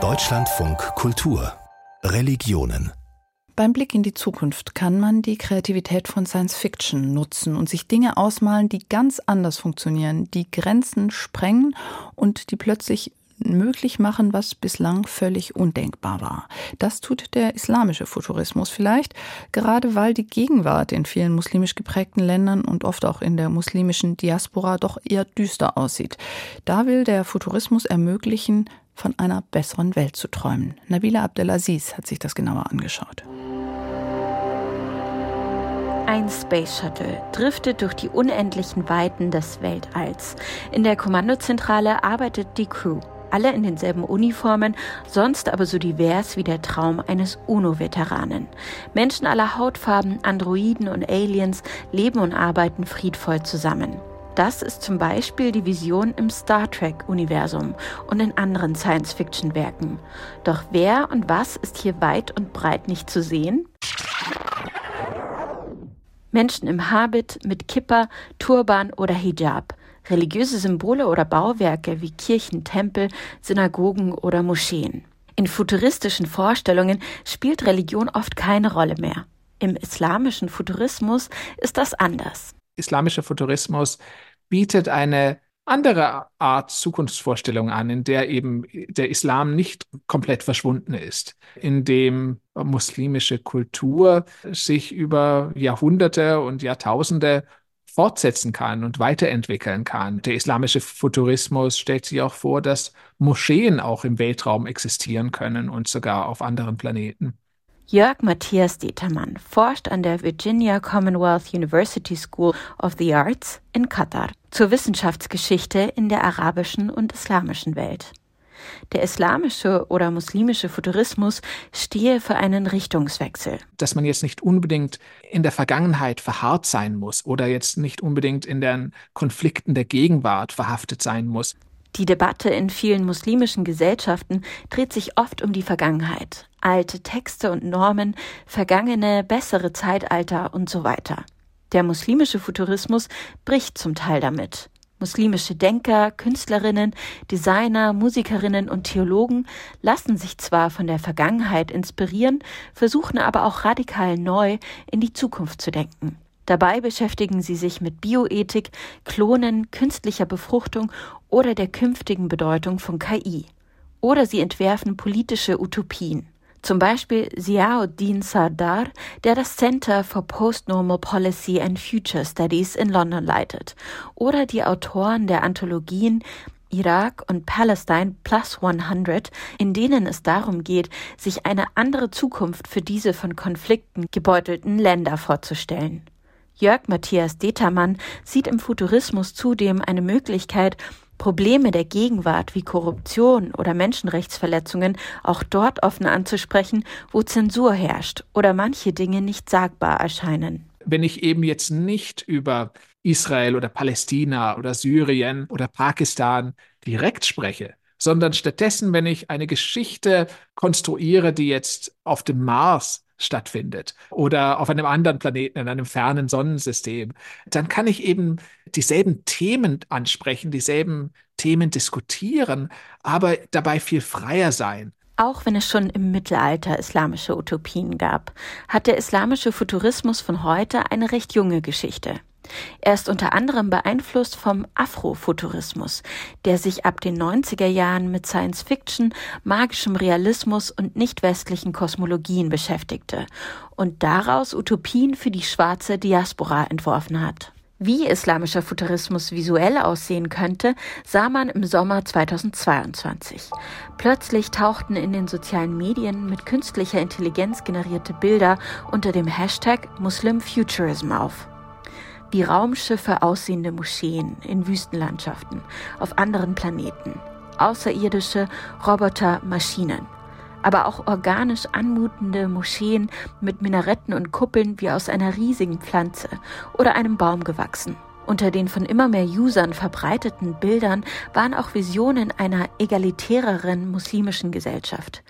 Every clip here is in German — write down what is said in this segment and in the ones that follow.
Deutschlandfunk Kultur. Religionen. Beim Blick in die Zukunft kann man die Kreativität von Science Fiction nutzen und sich Dinge ausmalen, die ganz anders funktionieren, die Grenzen sprengen und die plötzlich möglich machen, was bislang völlig undenkbar war. Das tut der islamische Futurismus vielleicht, gerade weil die Gegenwart in vielen muslimisch geprägten Ländern und oft auch in der muslimischen Diaspora doch eher düster aussieht. Da will der Futurismus ermöglichen, von einer besseren Welt zu träumen. Nabila Abdelaziz hat sich das genauer angeschaut. Ein Space Shuttle driftet durch die unendlichen Weiten des Weltalls. In der Kommandozentrale arbeitet die Crew alle in denselben Uniformen, sonst aber so divers wie der Traum eines UNO-Veteranen. Menschen aller Hautfarben, Androiden und Aliens leben und arbeiten friedvoll zusammen. Das ist zum Beispiel die Vision im Star Trek-Universum und in anderen Science-Fiction-Werken. Doch wer und was ist hier weit und breit nicht zu sehen? Menschen im Habit, mit Kippa, Turban oder Hijab religiöse Symbole oder Bauwerke wie Kirchen, Tempel, Synagogen oder Moscheen. In futuristischen Vorstellungen spielt Religion oft keine Rolle mehr. Im islamischen Futurismus ist das anders. Islamischer Futurismus bietet eine andere Art Zukunftsvorstellung an, in der eben der Islam nicht komplett verschwunden ist, in dem muslimische Kultur sich über Jahrhunderte und Jahrtausende fortsetzen kann und weiterentwickeln kann. Der islamische Futurismus stellt sich auch vor, dass Moscheen auch im Weltraum existieren können und sogar auf anderen Planeten. Jörg Matthias Determann forscht an der Virginia Commonwealth University School of the Arts in Katar zur Wissenschaftsgeschichte in der arabischen und islamischen Welt. Der islamische oder muslimische Futurismus stehe für einen Richtungswechsel. Dass man jetzt nicht unbedingt in der Vergangenheit verharrt sein muss oder jetzt nicht unbedingt in den Konflikten der Gegenwart verhaftet sein muss. Die Debatte in vielen muslimischen Gesellschaften dreht sich oft um die Vergangenheit. Alte Texte und Normen, vergangene, bessere Zeitalter und so weiter. Der muslimische Futurismus bricht zum Teil damit. Muslimische Denker, Künstlerinnen, Designer, Musikerinnen und Theologen lassen sich zwar von der Vergangenheit inspirieren, versuchen aber auch radikal neu in die Zukunft zu denken. Dabei beschäftigen sie sich mit Bioethik, Klonen, künstlicher Befruchtung oder der künftigen Bedeutung von KI. Oder sie entwerfen politische Utopien. Zum Beispiel Ziauddin Sardar, der das Center for Postnormal Policy and Future Studies in London leitet, oder die Autoren der Anthologien Irak und Palestine Plus 100, in denen es darum geht, sich eine andere Zukunft für diese von Konflikten gebeutelten Länder vorzustellen. Jörg Matthias Determann sieht im Futurismus zudem eine Möglichkeit, Probleme der Gegenwart wie Korruption oder Menschenrechtsverletzungen auch dort offen anzusprechen, wo Zensur herrscht oder manche Dinge nicht sagbar erscheinen. Wenn ich eben jetzt nicht über Israel oder Palästina oder Syrien oder Pakistan direkt spreche, sondern stattdessen, wenn ich eine Geschichte konstruiere, die jetzt auf dem Mars stattfindet oder auf einem anderen Planeten, in einem fernen Sonnensystem, dann kann ich eben dieselben Themen ansprechen, dieselben Themen diskutieren, aber dabei viel freier sein. Auch wenn es schon im Mittelalter islamische Utopien gab, hat der islamische Futurismus von heute eine recht junge Geschichte. Er ist unter anderem beeinflusst vom Afrofuturismus, der sich ab den 90er Jahren mit Science Fiction, magischem Realismus und nicht westlichen Kosmologien beschäftigte und daraus Utopien für die schwarze Diaspora entworfen hat. Wie islamischer Futurismus visuell aussehen könnte, sah man im Sommer 2022. Plötzlich tauchten in den sozialen Medien mit künstlicher Intelligenz generierte Bilder unter dem Hashtag Muslim Futurism auf wie Raumschiffe aussehende Moscheen in Wüstenlandschaften auf anderen Planeten, außerirdische Roboter, Maschinen, aber auch organisch anmutende Moscheen mit Minaretten und Kuppeln wie aus einer riesigen Pflanze oder einem Baum gewachsen. Unter den von immer mehr Usern verbreiteten Bildern waren auch Visionen einer egalitäreren muslimischen Gesellschaft.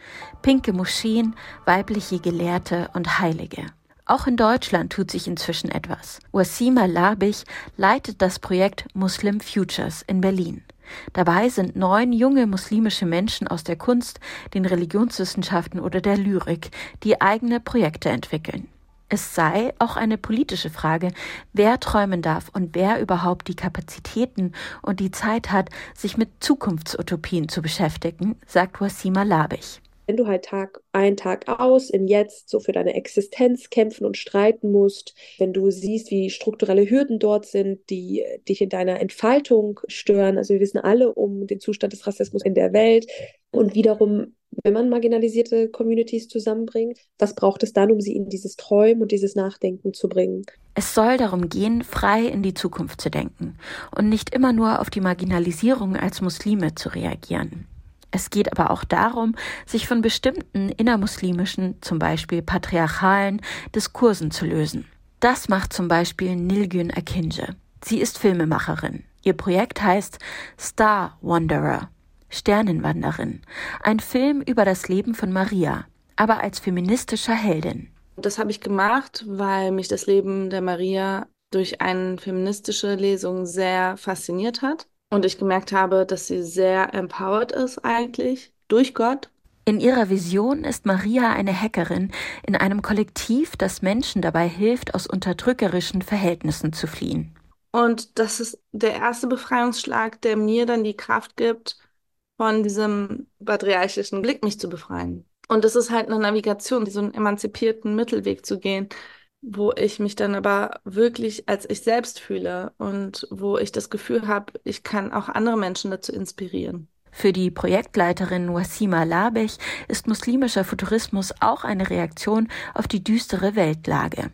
Pinke Moscheen, weibliche Gelehrte und Heilige. Auch in Deutschland tut sich inzwischen etwas. Wasima Labich leitet das Projekt Muslim Futures in Berlin. Dabei sind neun junge muslimische Menschen aus der Kunst, den Religionswissenschaften oder der Lyrik, die eigene Projekte entwickeln. Es sei auch eine politische Frage, wer träumen darf und wer überhaupt die Kapazitäten und die Zeit hat, sich mit Zukunftsutopien zu beschäftigen, sagt Wasima Labich. Wenn du halt Tag ein, Tag aus im Jetzt so für deine Existenz kämpfen und streiten musst, wenn du siehst, wie strukturelle Hürden dort sind, die dich in deiner Entfaltung stören. Also wir wissen alle um den Zustand des Rassismus in der Welt und wiederum wenn man marginalisierte Communities zusammenbringt, was braucht es dann, um sie in dieses Träumen und dieses Nachdenken zu bringen? Es soll darum gehen, frei in die Zukunft zu denken und nicht immer nur auf die Marginalisierung als Muslime zu reagieren. Es geht aber auch darum, sich von bestimmten innermuslimischen, zum Beispiel patriarchalen Diskursen zu lösen. Das macht zum Beispiel Nilgün Akinje. Sie ist Filmemacherin. Ihr Projekt heißt Star Wanderer, Sternenwanderin, ein Film über das Leben von Maria, aber als feministischer Heldin. Das habe ich gemacht, weil mich das Leben der Maria durch eine feministische Lesung sehr fasziniert hat und ich gemerkt habe, dass sie sehr empowered ist eigentlich durch Gott. In ihrer Vision ist Maria eine Hackerin in einem Kollektiv, das Menschen dabei hilft, aus unterdrückerischen Verhältnissen zu fliehen. Und das ist der erste Befreiungsschlag, der mir dann die Kraft gibt, von diesem patriarchischen Blick mich zu befreien. Und es ist halt eine Navigation, so einen emanzipierten Mittelweg zu gehen, wo ich mich dann aber wirklich als ich selbst fühle und wo ich das Gefühl habe, ich kann auch andere Menschen dazu inspirieren. Für die Projektleiterin Wasima Labech ist muslimischer Futurismus auch eine Reaktion auf die düstere Weltlage.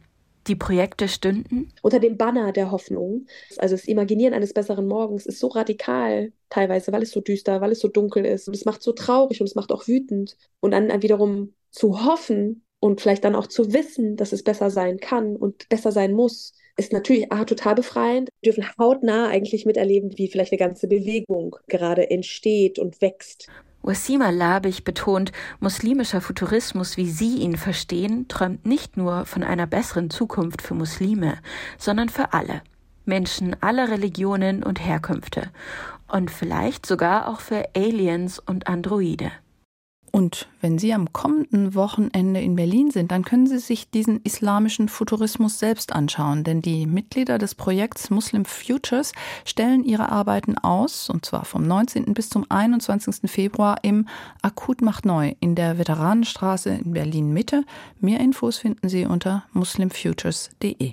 Die Projekte stünden unter dem Banner der Hoffnung. Also das Imaginieren eines besseren Morgens ist so radikal teilweise, weil es so düster, weil es so dunkel ist. Und es macht so traurig und es macht auch wütend. Und dann wiederum zu hoffen, und vielleicht dann auch zu wissen, dass es besser sein kann und besser sein muss, ist natürlich ah, total befreiend. Wir dürfen hautnah eigentlich miterleben, wie vielleicht eine ganze Bewegung gerade entsteht und wächst. Wasima Labich betont, muslimischer Futurismus, wie Sie ihn verstehen, träumt nicht nur von einer besseren Zukunft für Muslime, sondern für alle. Menschen aller Religionen und Herkünfte. Und vielleicht sogar auch für Aliens und Androide. Und wenn Sie am kommenden Wochenende in Berlin sind, dann können Sie sich diesen islamischen Futurismus selbst anschauen, denn die Mitglieder des Projekts Muslim Futures stellen ihre Arbeiten aus, und zwar vom 19. bis zum 21. Februar im Akut macht neu in der Veteranenstraße in Berlin Mitte. Mehr Infos finden Sie unter muslimfutures.de.